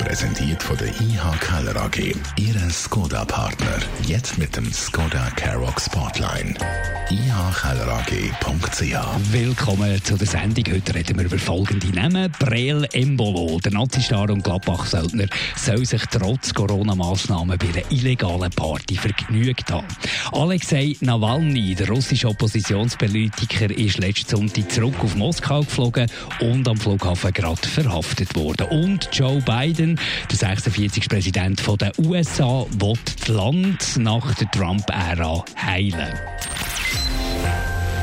Präsentiert von der IH Keller AG. Ihre Skoda-Partner. Jetzt mit dem Skoda Karoq Spotline. ihkellerag.ch Willkommen zu der Sendung. Heute reden wir über folgende Namen. Breel Embolo, der Nazistar und Gladbach-Söldner, soll sich trotz Corona-Massnahmen bei einer illegalen Party vergnügt haben. Alexei Nawalny, der russische Oppositionspolitiker, ist letzten Sonntag zurück auf Moskau geflogen und am Flughafen gerade verhaftet worden. Und Joe Biden Biden, der 46. Präsident der USA, will das Land nach der Trump-Ära heilen.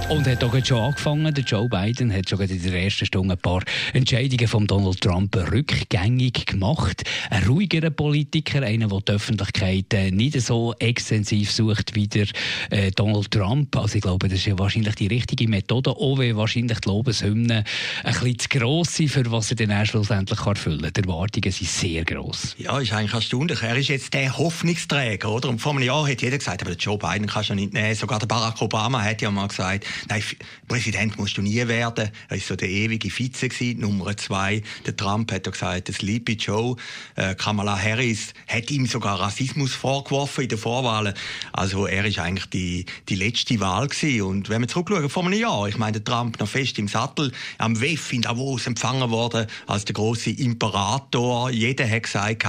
Und hat auch schon angefangen, der Joe Biden hat schon in der ersten Stunde ein paar Entscheidungen von Donald Trump rückgängig gemacht. Ein ruhigerer Politiker, einer, der die Öffentlichkeit äh, nicht so extensiv sucht wie der äh, Donald Trump. Also ich glaube, das ist ja wahrscheinlich die richtige Methode, auch wenn wahrscheinlich die Lobeshymnen ein bisschen zu gross sind, für was er dann schlussendlich erfüllen kann. Die Erwartungen sind sehr gross. Ja, ist eigentlich erstaunlich. Er ist jetzt der Hoffnungsträger, oder? Und vor einem Jahr hat jeder gesagt, aber Joe Biden kannst du nicht nehmen. Sogar der Barack Obama hat ja mal gesagt, nein, Präsident musst du nie werden. Er war so der ewige Vize gewesen, Nummer zwei. Der Trump hat ja gesagt, Sleepy Joe. Äh, Kamala Harris hat ihm sogar Rassismus vorgeworfen in den Vorwahlen. Also er ist eigentlich die, die letzte Wahl gewesen. Und wenn wir zurückschauen, vor einem Jahr, ich meine, der Trump noch fest im Sattel, am WEF in Davos empfangen worden als der große Imperator. Jeder hat gesagt,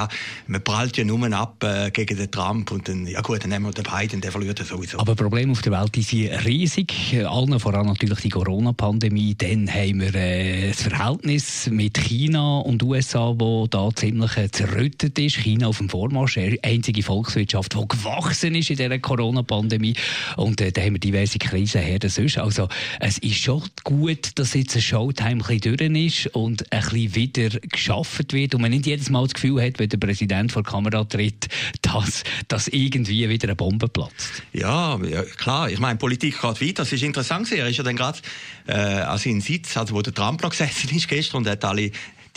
man prallt ja nur ab äh, gegen den Trump und dann, ja gut, dann nehmen wir den Biden, der verliert er sowieso. Aber Probleme auf der Welt die sind riesig. Allen voran natürlich die Corona-Pandemie. Dann haben wir äh, das Verhältnis mit China und USA, wo da ziemlich äh, zerrüttet ist. China auf dem Vormarsch, einzige Volkswirtschaft, die gewachsen ist in dieser Corona-Pandemie. Und äh, da haben wir diverse Krisen her. Also es ist schon gut, dass jetzt ein Showtime ein bisschen durch ist und ein bisschen wieder geschafft wird und man nicht jedes Mal das Gefühl hat, wenn der Präsident vor die Kamera tritt, dass, dass irgendwie wieder eine Bombe platzt. Ja, ja klar. Ich meine, Politik geht weiter. Das ist interessant er ist ja dann gerade äh, an seinen Sitz, also wo der Trump noch gesessen ist gestern und hat alle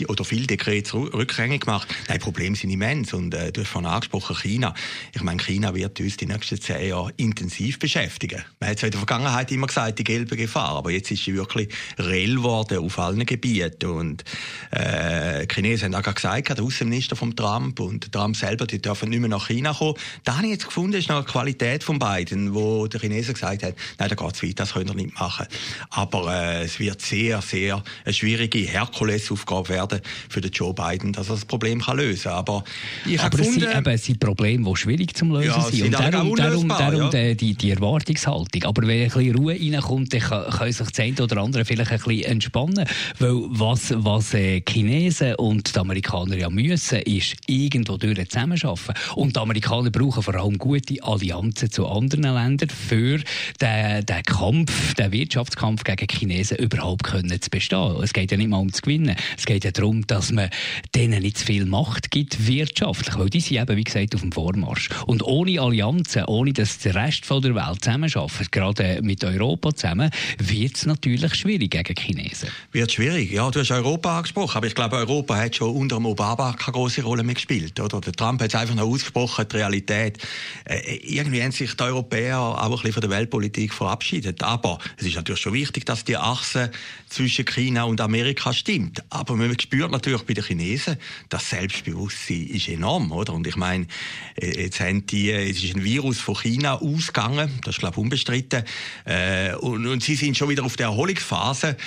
oder viele Dekrete rückgängig gemacht. Nein, die Probleme sind immens. Und äh, du hast vorhin angesprochen, China. Ich meine, China wird uns die nächsten zehn Jahre intensiv beschäftigen. Man hat zwar in der Vergangenheit immer gesagt, die gelbe Gefahr, aber jetzt ist sie wirklich reell geworden auf allen Gebieten. Und äh, die Chinesen haben auch gesagt, der Außenminister von Trump und Trump selber, die dürfen nicht mehr nach China kommen. Da habe ich jetzt gefunden, ist noch eine Qualität von beiden, wo der Chinesen gesagt hat, nein, da geht es weit, das können wir nicht machen. Aber äh, es wird sehr, sehr eine schwierige Herkulesaufgabe werden werden für den Joe Biden, dass er das Problem kann lösen kann. Aber ich Aber es sind eben sind Probleme, die schwierig zu lösen ja, sind. Und darum, darum, darum ja. die, die Erwartungshaltung. Aber wenn ein bisschen Ruhe reinkommt, dann können sich das eine oder andere vielleicht ein bisschen entspannen. Weil was, was äh, Chinesen und die Amerikaner ja müssen, ist irgendwo durch zusammenarbeiten. Und die Amerikaner brauchen vor allem gute Allianzen zu anderen Ländern für den, den Kampf, den Wirtschaftskampf gegen Chinesen überhaupt können zu bestehen. Es geht ja nicht mal um zu gewinnen. Es geht ja darum, dass man denen nicht zu viel Macht gibt, wirtschaftlich, weil die sind eben, wie gesagt, auf dem Vormarsch. Und ohne Allianzen, ohne dass der Rest der Welt zusammenarbeitet, gerade mit Europa zusammen, wird es natürlich schwierig gegen Chinesen. Wird schwierig, ja. Du hast Europa angesprochen, aber ich glaube, Europa hat schon unter Obama keine große Rolle mehr gespielt, oder? Der Trump hat es einfach noch ausgesprochen, die Realität. Äh, irgendwie haben sich die Europäer auch ein bisschen von der Weltpolitik verabschiedet. Aber es ist natürlich schon wichtig, dass die Achse zwischen China und Amerika stimmt. Aber man spürt natürlich bei den Chinesen, das Selbstbewusstsein ist enorm, oder? Und ich meine, äh, jetzt haben die, es ist ein Virus von China ausgegangen, das ist glaube ich unbestritten, äh, und, und sie sind schon wieder auf der Erholungsphase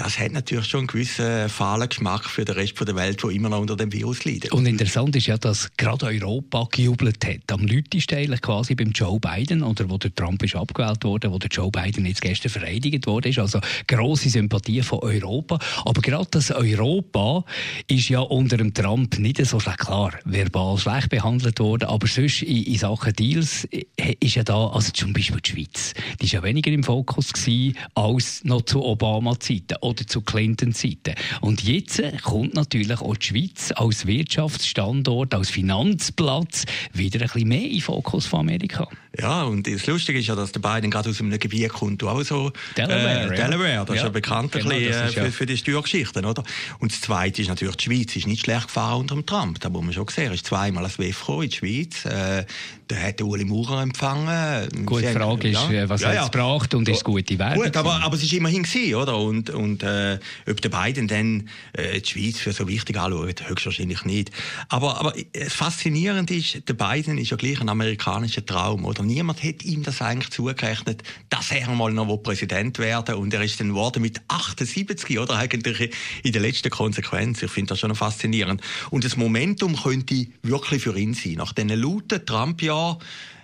das hat natürlich schon einen gewissen fahlen Geschmack für den Rest der Welt, der immer noch unter dem Virus leidet. Und interessant ist ja, dass gerade Europa gejubelt hat. Am lautesten eigentlich quasi beim Joe Biden, oder wo der Trump ist abgewählt wurde, wo der Joe Biden jetzt gestern vereidigt wurde. Also grosse Sympathie von Europa. Aber gerade das Europa ist ja unter dem Trump nicht so schlecht. Klar, verbal schlecht behandelt worden, aber sonst in, in Sachen Deals äh, ist ja da, also zum Beispiel die Schweiz, die ist ja weniger im Fokus gewesen als noch zu Obama-Zeiten oder zu Clinton-Zeiten. Und jetzt kommt natürlich auch die Schweiz als Wirtschaftsstandort, als Finanzplatz wieder ein bisschen mehr in Fokus von Amerika. Ja, und das Lustige ist ja, dass der Biden gerade aus einem Gebiet kommt, auch so Delaware, äh, Delaware das ja. ist ja bekannt genau, bisschen, äh, für, für, die Steuergeschichten, oder? Und das Zweite ist natürlich, die Schweiz ist nicht schlecht gefahren unter dem Trump, da muss man schon sehen, ist zweimal als WEF in die Schweiz, äh, da hat Uli Maurer empfangen. Gute Sie Frage ist, ja. Äh, was ja, hat es gebracht und ist gute Werbung? Gut, aber, aber es ist immerhin gewesen, oder? Und, und äh, ob der Biden dann äh, die Schweiz für so wichtig anschaut, höchstwahrscheinlich nicht. Aber, aber äh, faszinierend ist, der Biden ist ja gleich ein amerikanischer Traum, oder? Niemand hätte ihm das eigentlich zugerechnet, dass er mal noch Präsident werden und er ist dann geworden mit 78, oder? Eigentlich in der letzten Konsequenz. Ich finde das schon faszinierend. Und das Momentum könnte wirklich für ihn sein. Nach diesen lauten Trump-Jahren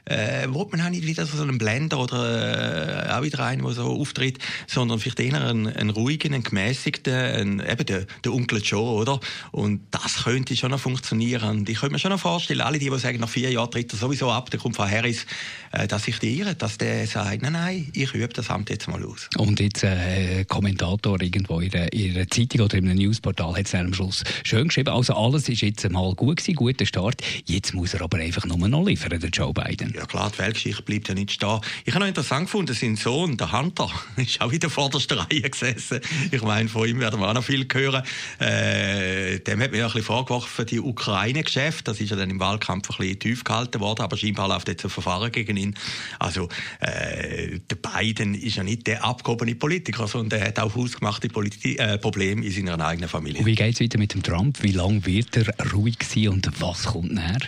äh, will man auch nicht wieder so einen Blender oder äh, auch wieder einen, der so auftritt, sondern vielleicht eher einen, einen ruhigen, einen gemäßigten, einen, eben der, der Onkel Joe, oder? Und das könnte schon noch funktionieren. Ich könnte mir schon noch vorstellen, alle die, die sagen, nach vier Jahren tritt er sowieso ab, der kommt von Harris, äh, dass sich die irren, dass der sagt, nein, nein, ich übe das Amt jetzt mal aus. Und jetzt äh, Kommentator irgendwo in einer Zeitung oder in einem Newsportal hat es am Schluss schön geschrieben, also alles ist jetzt mal gut gewesen, guter Start, jetzt muss er aber einfach nur noch liefern, der Joe Biden. Ja klar, die Weltgeschichte bleibt ja nicht stehen. Ich habe noch interessant gefunden, sein Sohn, der Hunter, ist auch in der vordersten Reihe gesessen. Ich meine, von ihm werden wir auch noch viel hören. Äh, dem hat mir ja ein bisschen vorgeworfen, die Ukraine-Geschäfte, das ist ja dann im Wahlkampf ein bisschen tief gehalten worden, aber scheinbar läuft jetzt ein Verfahren gegen ihn. Also, äh, der Biden ist ja nicht der abgehobene Politiker, sondern der hat auch ausgemachte Politi äh, Probleme in seiner eigenen Familie. Und wie geht es weiter mit dem Trump? Wie lange wird er ruhig sein und was kommt näher?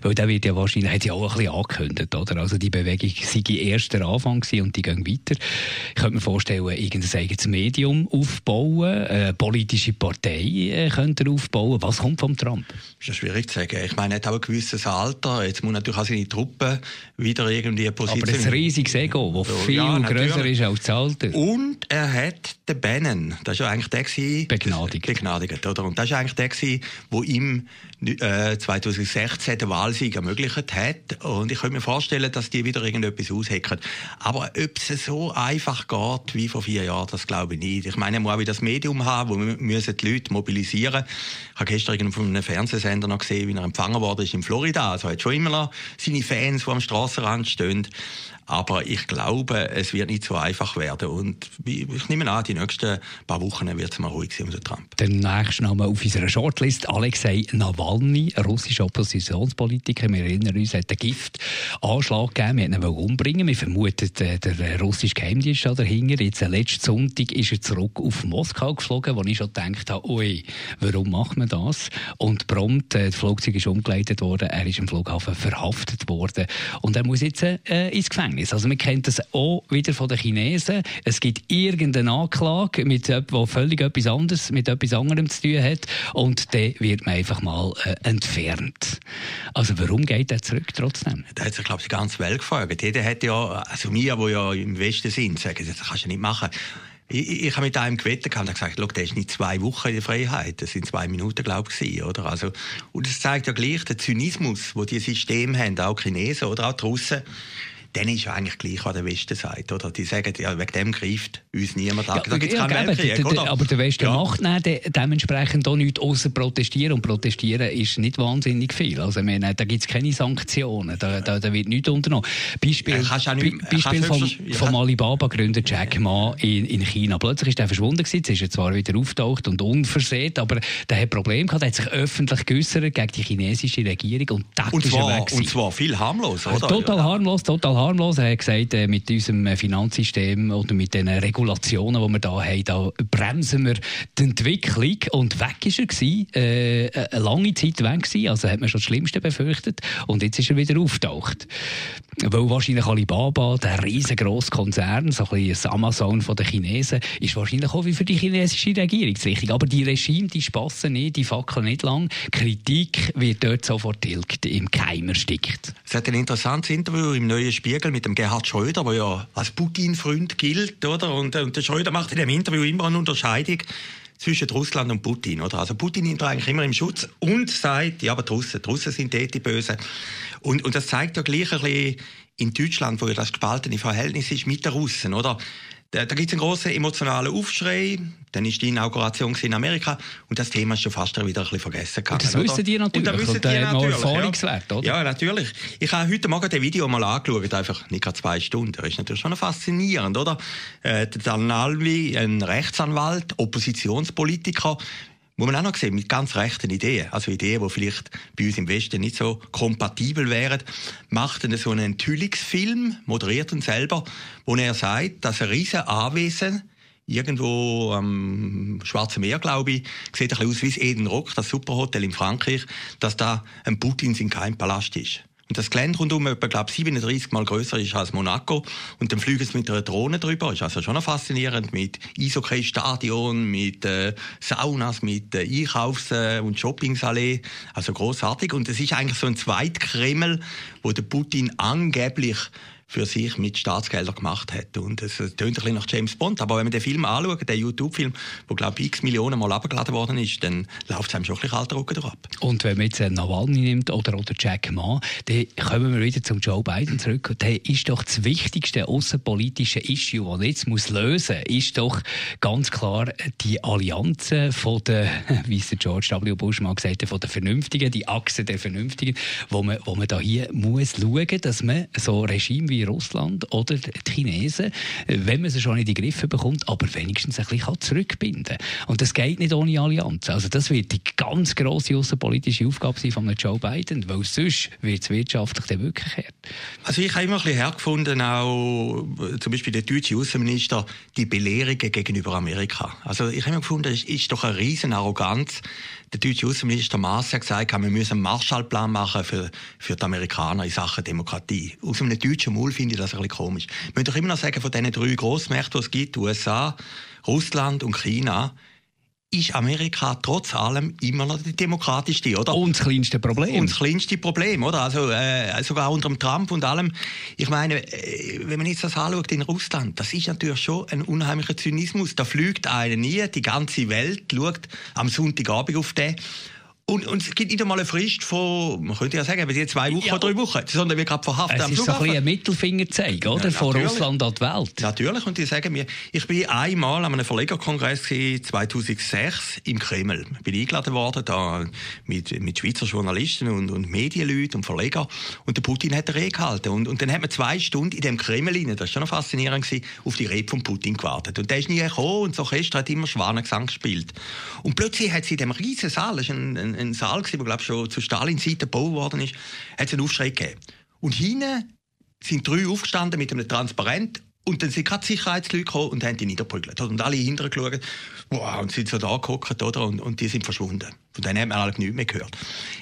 Weil der wird ja wahrscheinlich, hat ja auch ein bisschen angekündigt, oder? Also die Bewegung sei erst der Anfang und die gehen weiter. Ich könnte mir vorstellen, irgendein eigenes Medium aufbauen, eine politische Partei äh, könnte er aufbauen. Was kommt vom Trump? Das ist schwierig zu sagen. Ich meine, er hat auch ein gewisses Alter. Jetzt muss natürlich auch seine Truppen wieder irgendwie positionieren. Aber ein riesiges Ego, das viel ja, größer ist als das Alter. Und er hat den Bannon, das ist ja eigentlich der gewesen, begnadigt. begnadigt oder? Und das ist eigentlich der gewesen, wo ihm äh, 2016 den Wahlsieg ermöglicht hat. Und ich könnte mir vorstellen, dass die wieder irgendetwas aushecken. Aber ob es so einfach geht wie vor vier Jahren, das glaube ich nicht. Ich meine, er muss auch das Medium haben, wo müssen die Leute mobilisieren. Ich habe gestern von einem Fernsehsender noch gesehen, wie er empfangen worden ist in Florida. Also er hat schon immer noch seine Fans, die am Strassenrand stehen. Aber ich glaube, es wird nicht so einfach werden. Und ich nehme an, die nächsten paar Wochen wird es mal ruhig sein unter Trump. Der nächste Name auf unserer Shortlist, Alexei Nawalny, russischer Oppositionspolitiker. Wir erinnern uns, er hat einen Giftanschlag gegeben. Wir wollten ihn umbringen. Wir vermuten, der russische Geheimdienst dahinter. Jetzt, äh, letzten Sonntag ist er zurück auf Moskau geflogen, wo ich schon gedacht habe, ui, warum macht man das? Und prompt, äh, das Flugzeug ist umgeleitet worden, er ist im Flughafen verhaftet worden. Und er muss jetzt äh, ins Gefängnis. Gefängnis. Also man kennt das auch wieder von den Chinesen. Es gibt irgendeine Anklage mit wo völlig etwas anderes, mit etwas anderem zu tun hat und dann wird man einfach mal äh, entfernt. Also warum geht er zurück trotzdem? Da hat sich glaube ich die ganze Welt gefragt. Jeder hat ja, also wir, die ja im Westen sind, sagen, das kannst du nicht machen. Ich, ich habe mit einem gewettet und gesagt, der ist nicht zwei Wochen in der Freiheit, das sind zwei Minuten, glaube ich, oder? Also, und das zeigt ja gleich den Zynismus, wo die Systeme haben, auch Chinesen oder auch die Russen dann ist ja eigentlich gleich, was der Westen sagt. Oder? Die sagen, ja, wegen dem greift uns niemand an. Ja, da ja, keinen Weltkrieg, oder? Aber der Westen ja. macht dann de dementsprechend auch nichts außer protestieren. Und protestieren ist nicht wahnsinnig viel. Also, meine, da gibt es keine Sanktionen. Da, da, da, wird nichts unternommen. Beispiel, ja, nicht, Beispiel vom, vom Alibaba-Gründer Jack Ma in, in China. Plötzlich ist er verschwunden gewesen. Jetzt ist er zwar wieder auftaucht und unversehrt, aber der hat Probleme gehabt. Er hat sich öffentlich geäußert gegen die chinesische Regierung und das und ist zwar, er. Und zwar viel harmlos, oder? Total harmlos, total harmlos. Er hat gesagt, äh, mit unserem äh, Finanzsystem oder mit den Regulationen, die wir da haben, da bremsen wir die Entwicklung. Und weg ist er gewesen, äh, eine lange Zeit weg gewesen, also hat man schon das Schlimmste befürchtet. Und jetzt ist er wieder auftaucht. Weil wahrscheinlich Alibaba, der riesengroße Konzern, so ein bisschen das Amazon den Chinesen, ist wahrscheinlich auch wie für die chinesische Regierung richtig. Aber die Regime, die spassen nicht, die fackeln nicht lang. Kritik wird dort sofort tilgt, im Keim erstickt. Es hat ein interessantes Interview im Neuen Spiegel mit dem Gerhard Schröder, der ja als Putin-Freund gilt, oder? Und, äh, und der Schröder macht in dem Interview immer eine Unterscheidung zwischen Russland und Putin, oder? Also Putin nimmt eigentlich immer im Schutz und sagt, ja, aber die Russen, die Russen sind die, die Bösen. Und, und das zeigt ja gleich ein bisschen in Deutschland, wo ja das gespaltene Verhältnis ist mit den Russen, oder? Da, da gibt es einen großen emotionalen Aufschrei. Dann ist die Inauguration in Amerika und das Thema ist schon fast wieder ein bisschen vergessen gegangen. Und das wissen die natürlich. Und das wissen die natürlich. Erfahrungswert, ja. oder? Ja, natürlich. Ich habe heute Morgen das Video mal angeschaut, einfach nicht gerade zwei Stunden. Das ist natürlich schon faszinierend, oder? Äh, der Dan Alvi, ein Rechtsanwalt, Oppositionspolitiker, muss man auch noch sehen, mit ganz rechten Ideen, also Ideen, die vielleicht bei uns im Westen nicht so kompatibel wären, macht er so einen Enthüllungsfilm, moderiert ihn selber, wo er sagt, dass ein riesen Anwesen irgendwo am Schwarzen Meer, glaube ich, sieht ein bisschen aus wie das Eden Rock, das Superhotel in Frankreich, dass da ein Putin sein Palast ist. Und das Gelände rundum etwa, glaube 37 Mal größer ist als Monaco. Und dann fliegen sie mit einer Drohne drüber. Ist also schon faszinierend. Mit Eishockey-Stadion, mit äh, Saunas, mit äh, Einkaufs- äh, und Shoppingsallee. Also großartig. Und es ist eigentlich so ein Zweitkreml, wo der Putin angeblich für sich mit Staatsgeldern gemacht hat. Und es tönt ein bisschen nach James Bond. Aber wenn man den Film anschaut, den YouTube-Film, wo, glaube ich, x Millionen Mal abgeladen worden ist, dann läuft es einem schon ein bisschen kalter Rücken ab. Und wenn man jetzt Nawalny nimmt oder, oder Jack Ma, dann kommen wir wieder zum Joe Biden zurück. Der ist doch das wichtigste außenpolitische Issue, das er jetzt muss lösen muss, ist doch ganz klar die Allianzen von der, wie es George W. Bush mal gesagt hat, von der Vernünftigen, die Achse der Vernünftigen, wo man, wo man da hier muss schauen, dass man so Regime wie wie Russland oder die Chinesen, wenn man sie schon in die Griffe bekommt, aber wenigstens ein bisschen zurückbinden kann. Und das geht nicht ohne Allianz. Also das wird die ganz grosse außenpolitische Aufgabe sein von Joe Biden, weil sonst wird es wirtschaftlich dann wirklich hart. Also ich habe immer ein bisschen hergefunden, auch zum Beispiel der deutsche Außenminister, die Belehrungen gegenüber Amerika. Also ich habe immer gefunden, es ist doch eine riesen Arroganz, der deutsche Außenminister Maas hat gesagt, wir müssen einen Marshallplan machen für, für die Amerikaner in Sachen Demokratie. Aus einem deutschen Maul finde ich das ein bisschen komisch. Wir müssen doch immer noch sagen, von diesen drei Grossmächten, die es gibt, USA, Russland und China, ist Amerika trotz allem immer noch die demokratischste, oder? Und das kleinste Problem. Und das kleinste Problem, oder? Also äh, sogar unter dem Trump und allem. Ich meine, äh, wenn man jetzt das anschaut in Russland, das ist natürlich schon ein unheimlicher Zynismus. Da fliegt einer nie, die ganze Welt schaut am Sonntagabend auf den und, und es gibt nicht einmal eine Frist von, man könnte ja sagen, wir sind zwei Wochen ja. oder drei Wochen, sondern wir gerade verhaftet Flughafen. Es ist so ein bisschen ein Mittelfingerzeig, oder? Ja, von Russland an die Welt. Natürlich, und die sagen mir, ich bin einmal an einem Verlegerkongress 2006 im Kreml. Ich bin eingeladen worden, da mit, mit Schweizer Journalisten und, und Medienleuten und Verleger. Und der Putin hat eine Rede gehalten. Und, und dann hat man zwei Stunden in dem Kreml rein, das war schon faszinierend, gewesen, auf die Rede von Putin gewartet. Und der ist nie gekommen und das Orchester hat immer Schwanengesang gespielt. Und plötzlich hat sie in dem riesen Saal, das ist ein, ein ein Saal, der glaube schon zu Stalin-Zeiten gebaut worden ist, hat es einen Aufschrei gegeben. Und hinten sind drei aufgestanden mit einem Transparent und dann sind gerade Sicherheitsleute gekommen und haben die niederprügelt. Und alle hinterher geschaut wow, und sind so da geguckt, oder? Und, und die sind verschwunden. Von denen hat man eigentlich nichts mehr gehört.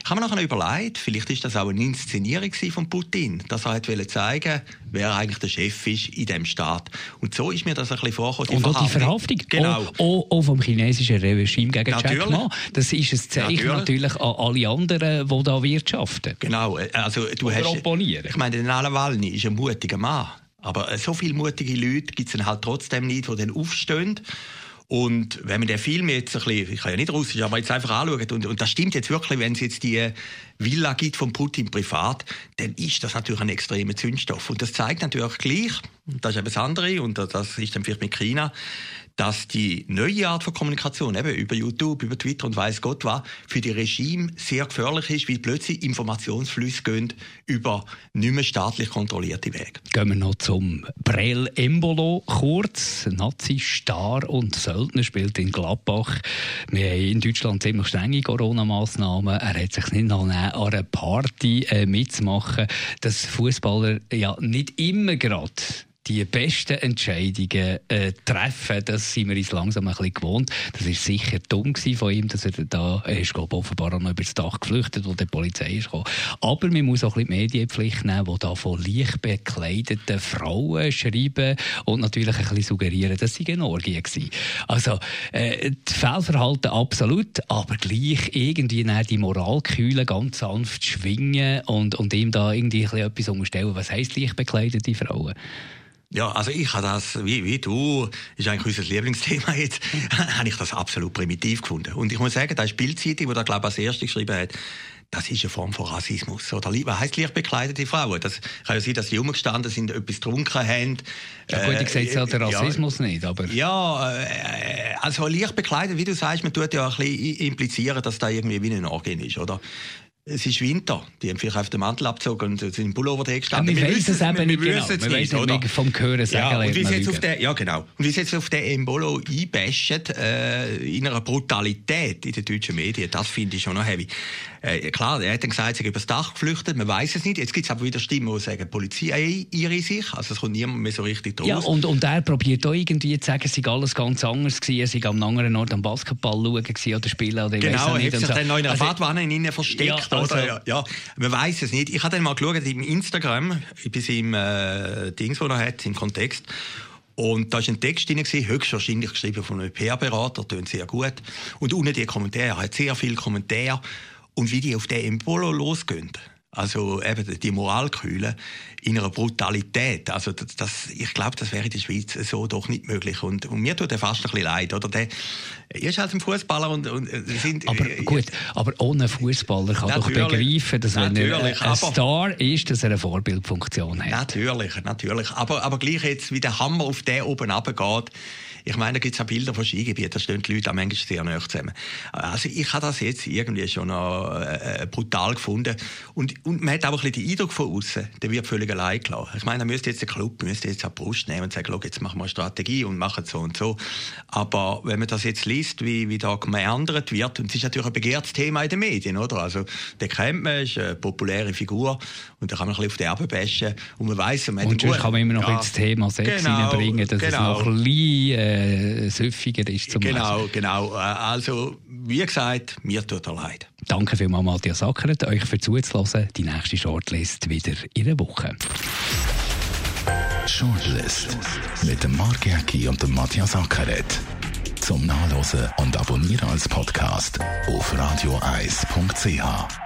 Ich habe mir nachher überlegt, vielleicht ist das auch eine Inszenierung von Putin, dass er wollte zeigen, wer eigentlich der Chef ist in diesem Staat. Und so ist mir das ein bisschen vorgekommen. Und auch die Verhaftung. Genau. Auch, auch, vom chinesischen Regime gegen natürlich. Jack Ma. Das ist ein Zeichen natürlich, natürlich an alle anderen, die da wirtschaften. Genau. Also, du Oder hast, opponieren. Ich meine, der Nawalny ist ein mutiger Mann. Aber so viele mutige Leute gibt es halt trotzdem nicht, die dann aufstehen und wenn man den Film jetzt ein bisschen, ich kann ja nicht Russisch, aber jetzt einfach anschaut, und, und das stimmt jetzt wirklich, wenn es jetzt die Villa gibt von Putin privat, dann ist das natürlich ein extremer Zündstoff. Und das zeigt natürlich gleich, das ist eben das andere, und das ist dann vielleicht mit China, dass die neue Art von Kommunikation, eben über YouTube, über Twitter und weiß Gott was, für die Regime sehr gefährlich ist, weil plötzlich Informationsflüsse gehen über nicht mehr staatlich kontrollierte Wege. Gehen wir noch zum Brel Embolo kurz. Nazi, Star und Söldner spielt in Gladbach. Wir haben in Deutschland ziemlich strenge Corona-Massnahmen. Er hat sich nicht noch an einer Party äh, mitzumachen. Dass Fußballer ja nicht immer gerade die besten Entscheidungen äh, treffen. Das sind wir uns langsam ein bisschen gewohnt. Das war sicher dumm von ihm, dass er da, er ist glaube offenbar auch noch über das Dach geflüchtet, wo die Polizei ist gekommen. Aber man muss auch ein bisschen Medienpflicht nehmen, die da von leicht bekleideten Frauen schreiben und natürlich ein bisschen suggerieren, dass sie eine Orgie waren. Also, äh, das Fehlverhalten absolut, aber gleich irgendwie die Moralkühle ganz sanft schwingen und, und ihm da irgendwie etwas unterstellen. Was heisst leicht bekleidete Frauen? Ja, also ich habe das, wie, wie du, ist eigentlich unser Lieblingsthema jetzt, habe ich das absolut primitiv gefunden. Und ich muss sagen, da ist Bildzeitung, die da, glaube ich, als erste geschrieben hat, das ist eine Form von Rassismus. Oder was heisst leicht bekleidete Frauen? Das kann ja sein, dass sie umgestanden sind, etwas getrunken haben. Ja gut, ich sehe jetzt der Rassismus ja, nicht, aber... Ja, äh, also leicht bekleidet, wie du sagst, man tut ja ein bisschen implizieren, dass da irgendwie wie ein Organ ist, oder? Es ist Winter. Die haben vielleicht auf den Mantel abgezogen und sind im Pullover drin gestanden. Ja, wir, wir wissen es eben nicht genau. Wir nicht, oder? vom Hören sagen, ja, und wie jetzt auf den, ja, genau. Und wie sie jetzt auf den Embolo einbashen, äh, in einer Brutalität in den deutschen Medien, das finde ich schon noch heavy. Äh, klar, er hat dann gesagt, sie sind übers Dach geflüchtet, man weiß es nicht. Jetzt gibt es aber wieder Stimmen, die sagen, die Polizei irre sich, also es kommt niemand mehr so richtig draus. Ja, und, und er probiert auch irgendwie zu sagen, es sei alles ganz anders gewesen, er sei am anderen Ort am Basketball schauen oder spielen oder Genau, er hat sich dann noch in einer also, Badwanne in ihnen versteckt, ja, also, oder? Ja, ja, man weiß es nicht. Ich habe dann mal geschaut im Instagram, bei seinem äh, Dings, das er hat, im Kontext, und da war ein Text drin, höchstwahrscheinlich geschrieben von einem PR-Berater, tönt sehr gut. Und unten die Kommentare, er hat sehr viele Kommentare und wie die auf den Embolo losgehen. Also eben die Moralkühle in einer Brutalität. Also das, das ich glaube, das wäre in der Schweiz so doch nicht möglich. Und, und mir tut er fast ein bisschen leid. Oder? Der, er ist halt ein Fußballer und, und sind, Aber gut, aber ohne Fußballer kann doch begreifen, dass wenn er ein Star ist, dass er eine Vorbildfunktion hat. Natürlich, natürlich. Aber, aber gleich jetzt, wie der Hammer auf den oben runtergeht, ich meine, da gibt es auch Bilder von Skigebieten, da stehen die Leute auch manchmal sehr nah zusammen. Also ich habe das jetzt irgendwie schon noch äh, äh, brutal gefunden. Und, und man hat auch ein bisschen den Eindruck von außen, der wird völlig allein gelassen. Ich meine, da müsste jetzt der Club müsste jetzt eine Brust nehmen und sagen, jetzt machen wir eine Strategie und machen so und so. Aber wenn man das jetzt liest, wie, wie da gemeandert wird, und es ist natürlich ein begehrtes Thema in den Medien, oder? Also, der kennt man, ist eine populäre Figur und da kann man ein bisschen auf die Erbe bashen und man weiss, man Und sonst kann man immer noch ja, ins Thema Sex genau, reinbringen, dass genau. es noch ein bisschen, äh, süffiger ist zum Genau, Lesen. genau. Äh, also, wie gesagt, mir tut er leid. Danke vielmals, Matthias Ackert, euch für zuzulassen. Die nächste Shortlist wieder in einer Woche. Shortlist mit dem Mark Jäcki und dem Matthias Ackeret. Zum Nachlesen und Abonnieren als Podcast auf radioeis.ch.